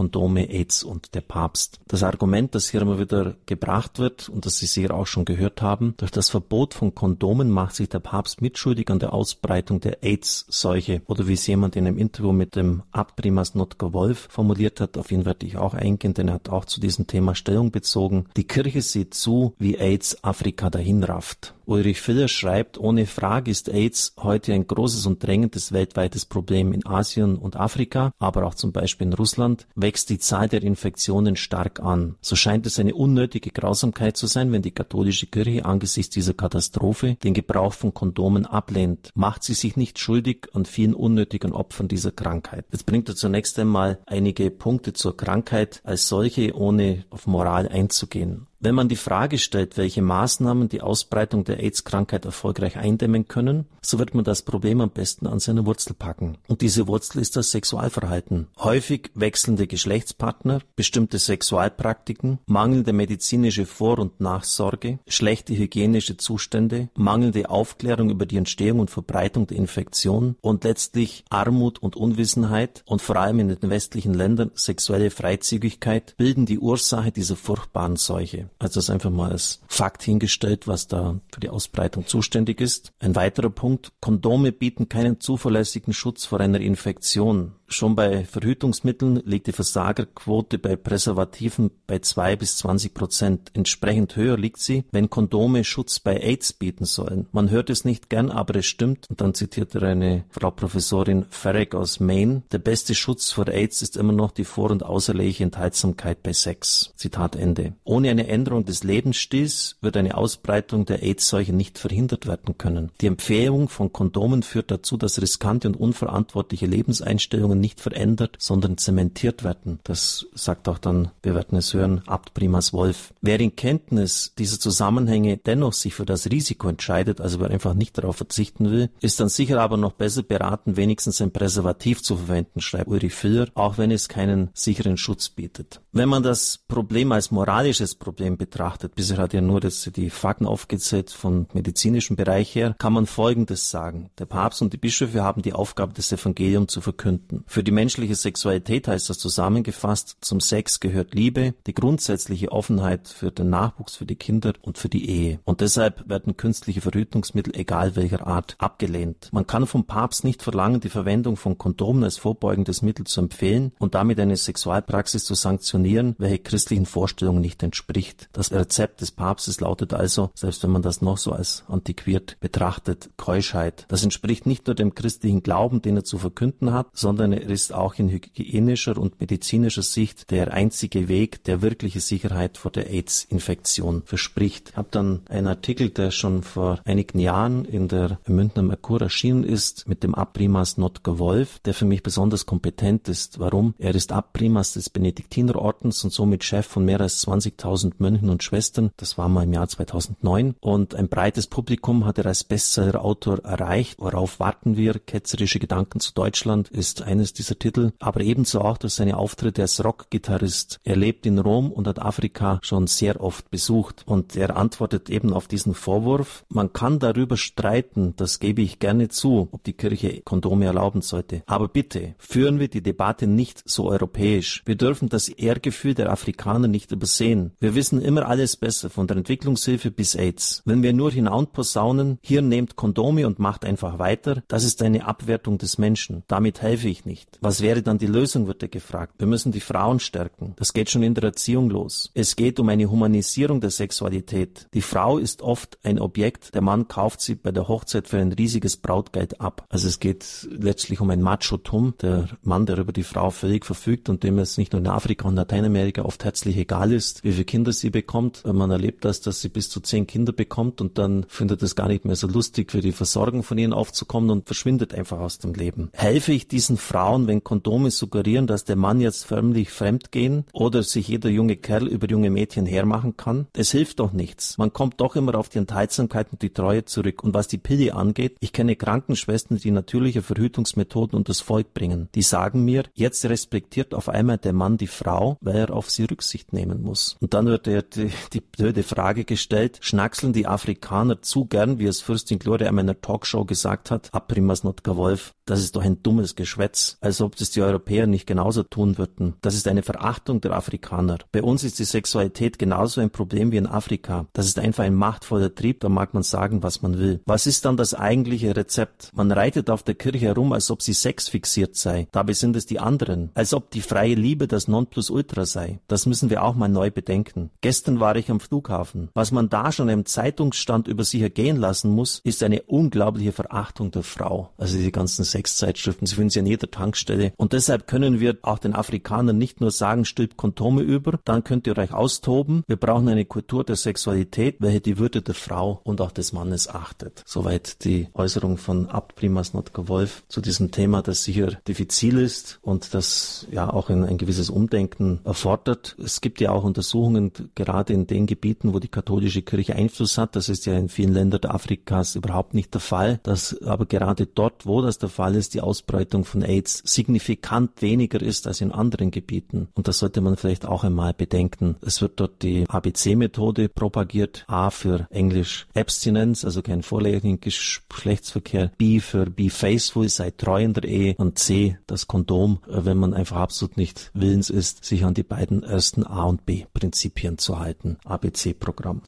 Kondome, AIDS und der Papst. Das Argument, das hier immer wieder gebracht wird und das Sie sicher auch schon gehört haben, durch das Verbot von Kondomen macht sich der Papst mitschuldig an der Ausbreitung der AIDS-Seuche oder wie es jemand in einem Interview mit dem Abprimas Notker Wolf formuliert hat, auf ihn werde ich auch eingehen, denn er hat auch zu diesem Thema Stellung bezogen. Die Kirche sieht zu, wie AIDS Afrika dahinrafft. Ulrich Filler schreibt, ohne Frage ist AIDS heute ein großes und drängendes weltweites Problem in Asien und Afrika, aber auch zum Beispiel in Russland wächst die Zahl der Infektionen stark an. So scheint es eine unnötige Grausamkeit zu sein, wenn die katholische Kirche angesichts dieser Katastrophe den Gebrauch von Kondomen ablehnt. Macht sie sich nicht schuldig an vielen unnötigen Opfern dieser Krankheit. Jetzt bringt er zunächst einmal einige Punkte zur Krankheit als solche, ohne auf Moral einzugehen. Wenn man die Frage stellt, welche Maßnahmen die Ausbreitung der AIDS-Krankheit erfolgreich eindämmen können, so wird man das Problem am besten an seine Wurzel packen. Und diese Wurzel ist das Sexualverhalten. Häufig wechselnde Geschlechtspartner, bestimmte Sexualpraktiken, mangelnde medizinische Vor- und Nachsorge, schlechte hygienische Zustände, mangelnde Aufklärung über die Entstehung und Verbreitung der Infektion und letztlich Armut und Unwissenheit und vor allem in den westlichen Ländern sexuelle Freizügigkeit bilden die Ursache dieser furchtbaren Seuche. Also das einfach mal als Fakt hingestellt, was da für die Ausbreitung zuständig ist. Ein weiterer Punkt, Kondome bieten keinen zuverlässigen Schutz vor einer Infektion. Schon bei Verhütungsmitteln liegt die Versagerquote bei Präservativen bei zwei bis zwanzig Prozent. Entsprechend höher liegt sie, wenn Kondome Schutz bei AIDS bieten sollen. Man hört es nicht gern, aber es stimmt. Und dann zitiert er eine Frau Professorin Ferrick aus Maine. Der beste Schutz vor AIDS ist immer noch die vor- und außerleliche Enthaltsamkeit bei Sex. Zitat Ende. Ohne eine Änderung des Lebensstils wird eine Ausbreitung der AIDS-Seuche nicht verhindert werden können. Die Empfehlung von Kondomen führt dazu, dass riskante und unverantwortliche Lebenseinstellungen nicht verändert, sondern zementiert werden. Das sagt auch dann, wir werden es hören, Abt Primas Wolf. Wer in Kenntnis dieser Zusammenhänge dennoch sich für das Risiko entscheidet, also wer einfach nicht darauf verzichten will, ist dann sicher aber noch besser beraten, wenigstens ein Präservativ zu verwenden, schreibt Ulrich Filler, auch wenn es keinen sicheren Schutz bietet. Wenn man das Problem als moralisches Problem betrachtet, bisher hat ja nur das, die Fakten aufgezählt vom medizinischen Bereich her, kann man Folgendes sagen. Der Papst und die Bischöfe haben die Aufgabe, das Evangelium zu verkünden. Für die menschliche Sexualität heißt das zusammengefasst, zum Sex gehört Liebe, die grundsätzliche Offenheit für den Nachwuchs, für die Kinder und für die Ehe. Und deshalb werden künstliche Verhütungsmittel egal welcher Art abgelehnt. Man kann vom Papst nicht verlangen, die Verwendung von Kondomen als vorbeugendes Mittel zu empfehlen und damit eine Sexualpraxis zu sanktionieren, welche christlichen Vorstellungen nicht entspricht. Das Rezept des Papstes lautet also, selbst wenn man das noch so als antiquiert betrachtet, Keuschheit. Das entspricht nicht nur dem christlichen Glauben, den er zu verkünden hat, sondern er ist auch in hygienischer und medizinischer Sicht der einzige Weg, der wirkliche Sicherheit vor der AIDS-Infektion verspricht. Ich habe dann einen Artikel, der schon vor einigen Jahren in der Münchner Merkur erschienen ist, mit dem Abprimas Notker Wolf, der für mich besonders kompetent ist. Warum? Er ist Abprimas des Benediktinerordens und somit Chef von mehr als 20.000 Mönchen und Schwestern. Das war mal im Jahr 2009. Und ein breites Publikum hat er als Bestseller-Autor erreicht. Worauf warten wir? Ketzerische Gedanken zu Deutschland ist eines dieser Titel, aber ebenso auch durch seine Auftritte als Rockgitarrist. Er lebt in Rom und hat Afrika schon sehr oft besucht. Und er antwortet eben auf diesen Vorwurf. Man kann darüber streiten, das gebe ich gerne zu, ob die Kirche Kondome erlauben sollte. Aber bitte, führen wir die Debatte nicht so europäisch. Wir dürfen das Ehrgefühl der Afrikaner nicht übersehen. Wir wissen immer alles besser, von der Entwicklungshilfe bis AIDS. Wenn wir nur hinausposaunen, hier nehmt Kondome und macht einfach weiter, das ist eine Abwertung des Menschen. Damit helfe ich nicht. Was wäre dann die Lösung, wird er gefragt. Wir müssen die Frauen stärken. Das geht schon in der Erziehung los. Es geht um eine Humanisierung der Sexualität. Die Frau ist oft ein Objekt, der Mann kauft sie bei der Hochzeit für ein riesiges Brautgeld ab. Also es geht letztlich um ein Machotum, der Mann, der über die Frau völlig verfügt und dem es nicht nur in Afrika und Lateinamerika oft herzlich egal ist, wie viele Kinder sie bekommt. Man erlebt das, dass sie bis zu zehn Kinder bekommt und dann findet es gar nicht mehr so lustig, für die Versorgung von ihnen aufzukommen und verschwindet einfach aus dem Leben. Helfe ich diesen Frauen, wenn Kondome suggerieren, dass der Mann jetzt förmlich fremdgehen oder sich jeder junge Kerl über junge Mädchen hermachen kann? Es hilft doch nichts. Man kommt doch immer auf die Enthaltsamkeit und die Treue zurück. Und was die Pille angeht, ich kenne Krankenschwestern, die natürliche Verhütungsmethoden unters Volk bringen. Die sagen mir, jetzt respektiert auf einmal der Mann die Frau weil er auf sie Rücksicht nehmen muss. Und dann wird er die, die blöde Frage gestellt, schnackseln die Afrikaner zu gern, wie es Fürstin Gloria in einer Talkshow gesagt hat, Aprimas Notka Wolf, das ist doch ein dummes Geschwätz, als ob das die Europäer nicht genauso tun würden. Das ist eine Verachtung der Afrikaner. Bei uns ist die Sexualität genauso ein Problem wie in Afrika. Das ist einfach ein machtvoller Trieb, da mag man sagen, was man will. Was ist dann das eigentliche Rezept? Man reitet auf der Kirche herum, als ob sie sexfixiert sei. Dabei sind es die anderen. Als ob die freie Liebe das Nonplusultra sei. Das müssen wir auch mal neu bedenken. Gestern war ich am Flughafen. Was man da schon im Zeitungsstand über sich ergehen lassen muss, ist eine unglaubliche Verachtung der Frau. Also diese ganzen Sexzeitschriften, sie finden sie an jeder Tankstelle. Und deshalb können wir auch den Afrikanern nicht nur sagen, stülpt Kondome über, dann könnt ihr euch austoben. Wir brauchen eine Kultur der Sexualität, welche die Würde der Frau und auch des Mannes achtet. Soweit die Äußerung von Abt Primas Notka Wolf zu diesem Thema, das sicher diffizil ist und das ja auch ein, ein gewisses Umdenken erfordert. Es gibt ja auch Untersuchungen, gerade in den Gebieten, wo die katholische Kirche Einfluss hat. Das ist ja in vielen Ländern Afrikas überhaupt nicht der Fall. Dass aber gerade dort, wo das der Fall ist, die Ausbreitung von AIDS signifikant weniger ist als in anderen Gebieten. Und das sollte man vielleicht auch einmal bedenken. Es wird dort die ABC-Methode propagiert. A für Englisch Abstinenz, also kein vorläufigen Geschlechtsverkehr. B für Be Faithful, sei treu in der Ehe. Und C, das Kondom, wenn man einfach absolut nicht willens ist, sich an die beiden ersten A und B Prinzipien zu halten. ABC-Programm.